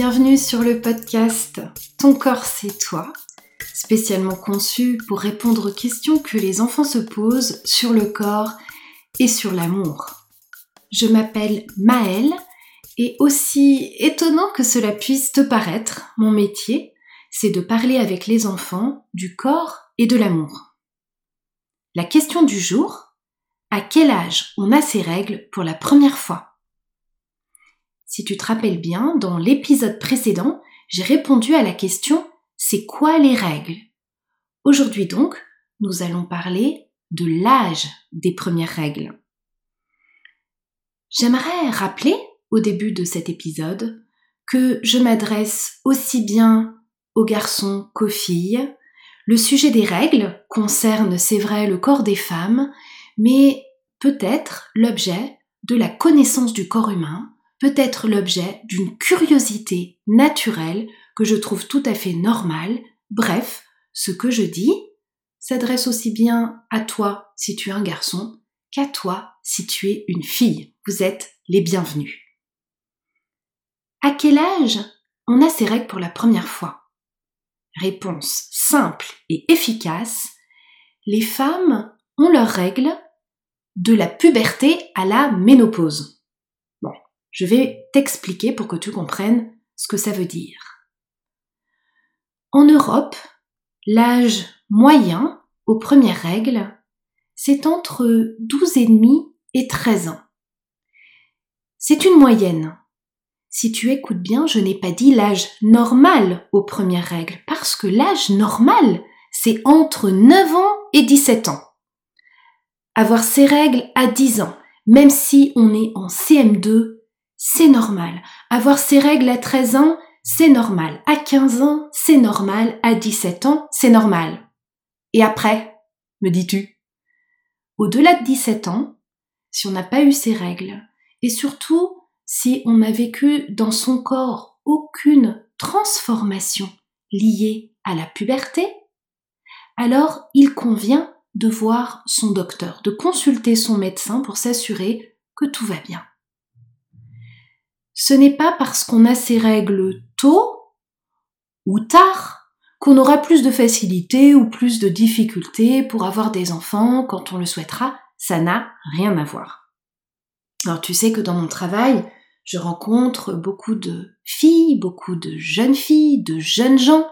Bienvenue sur le podcast Ton corps c'est toi, spécialement conçu pour répondre aux questions que les enfants se posent sur le corps et sur l'amour. Je m'appelle Maëlle et aussi étonnant que cela puisse te paraître, mon métier, c'est de parler avec les enfants du corps et de l'amour. La question du jour, à quel âge on a ses règles pour la première fois? Si tu te rappelles bien, dans l'épisode précédent, j'ai répondu à la question C'est quoi les règles? Aujourd'hui donc, nous allons parler de l'âge des premières règles. J'aimerais rappeler au début de cet épisode que je m'adresse aussi bien aux garçons qu'aux filles. Le sujet des règles concerne, c'est vrai, le corps des femmes, mais peut-être l'objet de la connaissance du corps humain peut être l'objet d'une curiosité naturelle que je trouve tout à fait normale. Bref, ce que je dis s'adresse aussi bien à toi si tu es un garçon qu'à toi si tu es une fille. Vous êtes les bienvenus. À quel âge on a ses règles pour la première fois? Réponse simple et efficace. Les femmes ont leurs règles de la puberté à la ménopause. Je vais t'expliquer pour que tu comprennes ce que ça veut dire. En Europe, l'âge moyen aux premières règles, c'est entre 12,5 et 13 ans. C'est une moyenne. Si tu écoutes bien, je n'ai pas dit l'âge normal aux premières règles, parce que l'âge normal, c'est entre 9 ans et 17 ans. Avoir ses règles à 10 ans, même si on est en CM2, c'est normal. Avoir ses règles à 13 ans, c'est normal. À 15 ans, c'est normal. À 17 ans, c'est normal. Et après, me dis-tu? Au-delà de 17 ans, si on n'a pas eu ses règles, et surtout si on n'a vécu dans son corps aucune transformation liée à la puberté, alors il convient de voir son docteur, de consulter son médecin pour s'assurer que tout va bien ce n'est pas parce qu'on a ses règles tôt ou tard qu'on aura plus de facilité ou plus de difficultés pour avoir des enfants quand on le souhaitera, ça n'a rien à voir. Alors tu sais que dans mon travail, je rencontre beaucoup de filles, beaucoup de jeunes filles, de jeunes gens.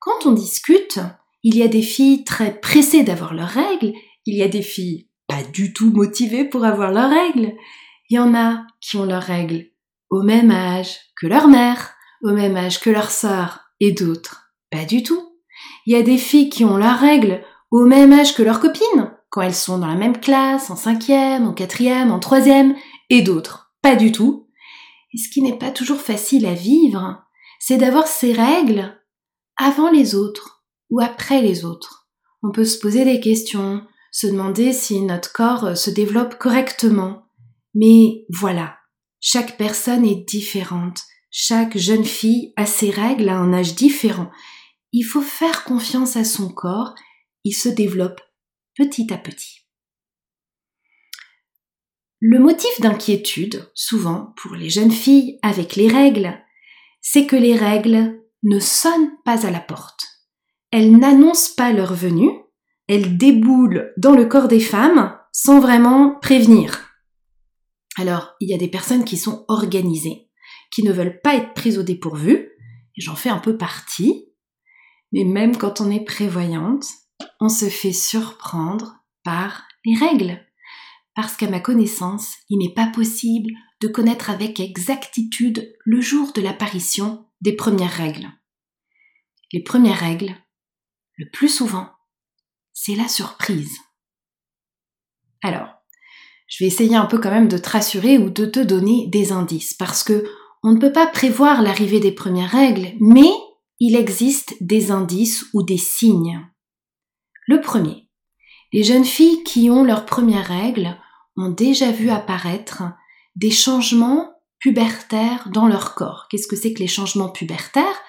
Quand on discute, il y a des filles très pressées d'avoir leurs règles, il y a des filles pas du tout motivées pour avoir leurs règles, il y en a qui ont leurs règles au même âge que leur mère, au même âge que leur sœur et d'autres. Pas du tout. Il y a des filles qui ont leurs règles au même âge que leurs copines, quand elles sont dans la même classe, en cinquième, en quatrième, en troisième, et d'autres. Pas du tout. Et ce qui n'est pas toujours facile à vivre, c'est d'avoir ces règles avant les autres ou après les autres. On peut se poser des questions, se demander si notre corps se développe correctement. Mais voilà, chaque personne est différente. Chaque jeune fille a ses règles à un âge différent. Il faut faire confiance à son corps. Il se développe petit à petit. Le motif d'inquiétude, souvent pour les jeunes filles avec les règles, c'est que les règles ne sonnent pas à la porte. Elles n'annoncent pas leur venue, elles déboulent dans le corps des femmes sans vraiment prévenir. Alors, il y a des personnes qui sont organisées, qui ne veulent pas être prises au dépourvu, et j'en fais un peu partie, mais même quand on est prévoyante, on se fait surprendre par les règles. Parce qu'à ma connaissance, il n'est pas possible de connaître avec exactitude le jour de l'apparition des premières règles. Les premières règles, le plus souvent, c'est la surprise. Alors, je vais essayer un peu quand même de te rassurer ou de te donner des indices parce que on ne peut pas prévoir l'arrivée des premières règles, mais il existe des indices ou des signes. Le premier, les jeunes filles qui ont leurs premières règles ont déjà vu apparaître des changements pubertaires dans leur corps. Qu'est-ce que c'est que les changements pubertaires?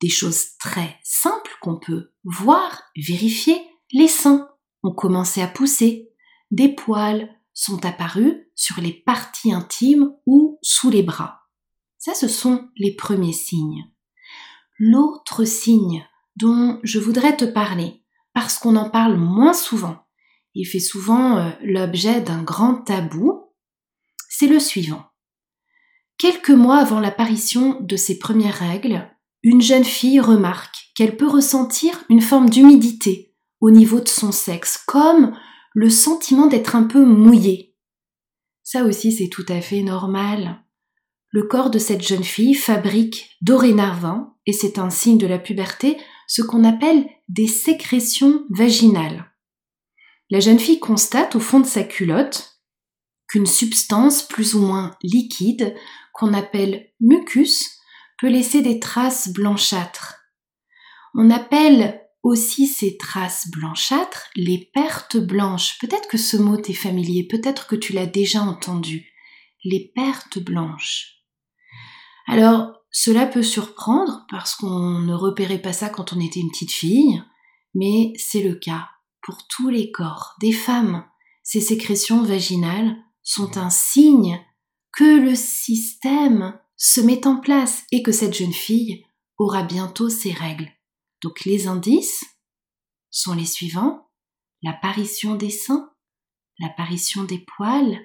Des choses très simples qu'on peut voir, vérifier. Les seins ont commencé à pousser, des poils sont apparus sur les parties intimes ou sous les bras. Ça, ce sont les premiers signes. L'autre signe dont je voudrais te parler, parce qu'on en parle moins souvent, il fait souvent euh, l'objet d'un grand tabou, c'est le suivant. Quelques mois avant l'apparition de ses premières règles, une jeune fille remarque qu'elle peut ressentir une forme d'humidité au niveau de son sexe, comme le sentiment d'être un peu mouillé. Ça aussi c'est tout à fait normal. Le corps de cette jeune fille fabrique dorénavant, et c'est un signe de la puberté, ce qu'on appelle des sécrétions vaginales. La jeune fille constate au fond de sa culotte qu'une substance plus ou moins liquide, qu'on appelle mucus, peut laisser des traces blanchâtres. On appelle aussi ces traces blanchâtres les pertes blanches. Peut-être que ce mot t'est familier, peut-être que tu l'as déjà entendu. Les pertes blanches. Alors, cela peut surprendre parce qu'on ne repérait pas ça quand on était une petite fille, mais c'est le cas pour tous les corps des femmes. Ces sécrétions vaginales sont un signe que le système se met en place et que cette jeune fille aura bientôt ses règles. Donc les indices sont les suivants l'apparition des seins, l'apparition des poils,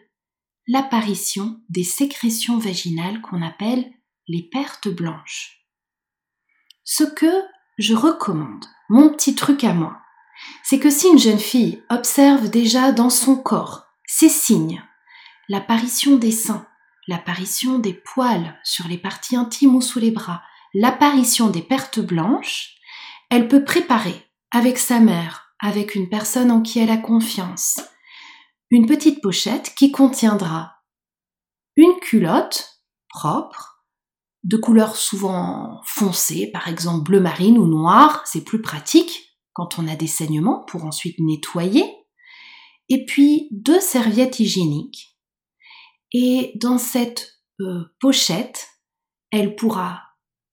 l'apparition des sécrétions vaginales qu'on appelle les pertes blanches. Ce que je recommande, mon petit truc à moi, c'est que si une jeune fille observe déjà dans son corps ces signes, l'apparition des seins, l'apparition des poils sur les parties intimes ou sous les bras, l'apparition des pertes blanches, elle peut préparer avec sa mère, avec une personne en qui elle a confiance, une petite pochette qui contiendra une culotte propre, de couleur souvent foncée, par exemple bleu marine ou noir, c'est plus pratique quand on a des saignements pour ensuite nettoyer, et puis deux serviettes hygiéniques. Et dans cette euh, pochette, elle pourra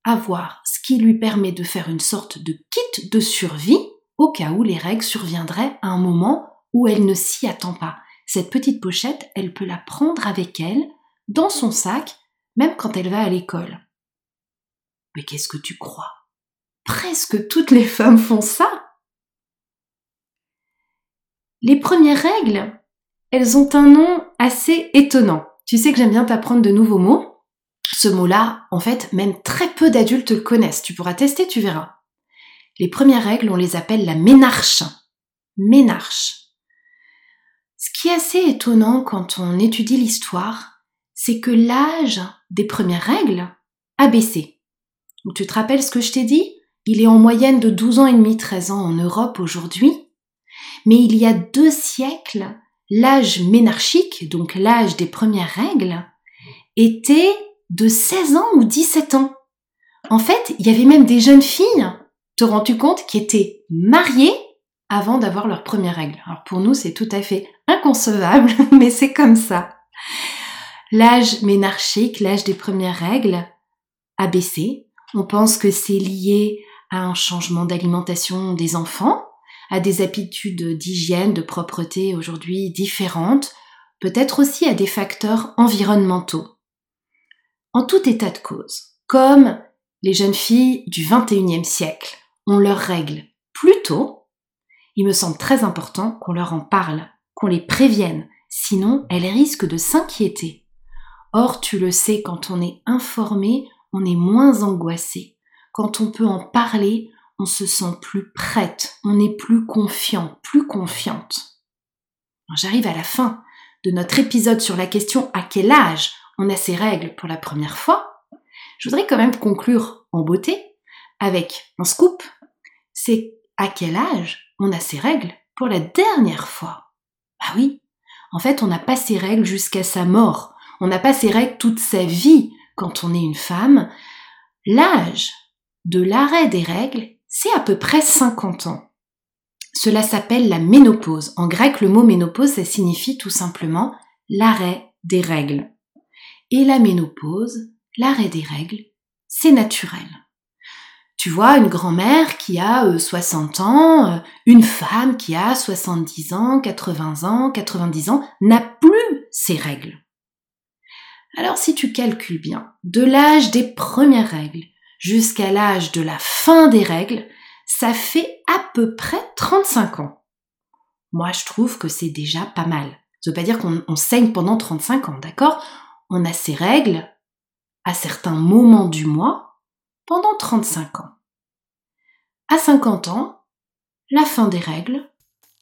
avoir ce qui lui permet de faire une sorte de kit de survie au cas où les règles surviendraient à un moment où elle ne s'y attend pas. Cette petite pochette, elle peut la prendre avec elle dans son sac, même quand elle va à l'école. Mais qu'est-ce que tu crois? Presque toutes les femmes font ça. Les premières règles, elles ont un nom assez étonnant. Tu sais que j'aime bien t'apprendre de nouveaux mots. Ce mot-là, en fait, même très peu d'adultes le connaissent. Tu pourras tester, tu verras. Les premières règles, on les appelle la ménarche. Ménarche. Ce qui est assez étonnant quand on étudie l'histoire, c'est que l'âge des premières règles a baissé. Tu te rappelles ce que je t'ai dit? Il est en moyenne de 12 ans et demi, 13 ans en Europe aujourd'hui. Mais il y a deux siècles, l'âge ménarchique, donc l'âge des premières règles, était de 16 ans ou 17 ans. En fait, il y avait même des jeunes filles, te rends-tu compte, qui étaient mariées avant d'avoir leurs premières règles. Alors pour nous, c'est tout à fait inconcevable, mais c'est comme ça. L'âge ménarchique, l'âge des premières règles, a baissé. On pense que c'est lié à un changement d'alimentation des enfants, à des habitudes d'hygiène, de propreté aujourd'hui différentes, peut-être aussi à des facteurs environnementaux. En tout état de cause, comme les jeunes filles du 21e siècle ont leurs règles plus tôt, il me semble très important qu'on leur en parle, qu'on les prévienne, sinon elles risquent de s'inquiéter. Or, tu le sais, quand on est informé, on est moins angoissé. Quand on peut en parler, on se sent plus prête, on est plus confiant, plus confiante. J'arrive à la fin de notre épisode sur la question à quel âge? On a ses règles pour la première fois. Je voudrais quand même conclure en beauté avec un scoop. C'est à quel âge on a ses règles pour la dernière fois? Ah oui, en fait, on n'a pas ses règles jusqu'à sa mort. On n'a pas ses règles toute sa vie quand on est une femme. L'âge de l'arrêt des règles c'est à peu près 50 ans. Cela s'appelle la ménopause. En grec, le mot ménopause, ça signifie tout simplement l'arrêt des règles. Et la ménopause, l'arrêt des règles, c'est naturel. Tu vois, une grand-mère qui a 60 euh, ans, euh, une femme qui a 70 ans, 80 ans, 90 ans, n'a plus ses règles. Alors si tu calcules bien, de l'âge des premières règles jusqu'à l'âge de la fin des règles, ça fait à peu près 35 ans. Moi, je trouve que c'est déjà pas mal. Ça veut pas dire qu'on saigne pendant 35 ans, d'accord? On a ses règles à certains moments du mois pendant 35 ans. À 50 ans, la fin des règles,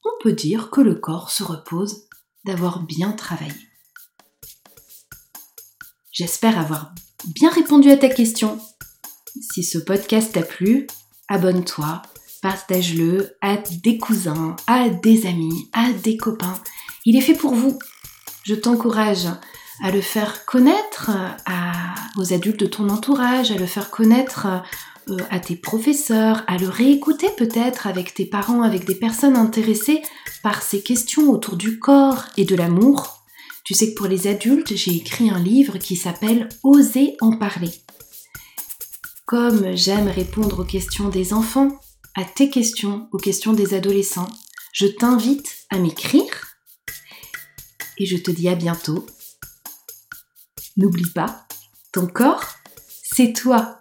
on peut dire que le corps se repose d'avoir bien travaillé. J'espère avoir bien répondu à ta question. Si ce podcast t'a plu, abonne-toi, partage-le à des cousins, à des amis, à des copains. Il est fait pour vous. Je t'encourage à le faire connaître aux adultes de ton entourage, à le faire connaître euh, à tes professeurs, à le réécouter peut-être avec tes parents, avec des personnes intéressées par ces questions autour du corps et de l'amour. Tu sais que pour les adultes, j'ai écrit un livre qui s'appelle Oser en parler. Comme j'aime répondre aux questions des enfants, à tes questions, aux questions des adolescents, je t'invite à m'écrire et je te dis à bientôt. N'oublie pas, ton corps, c'est toi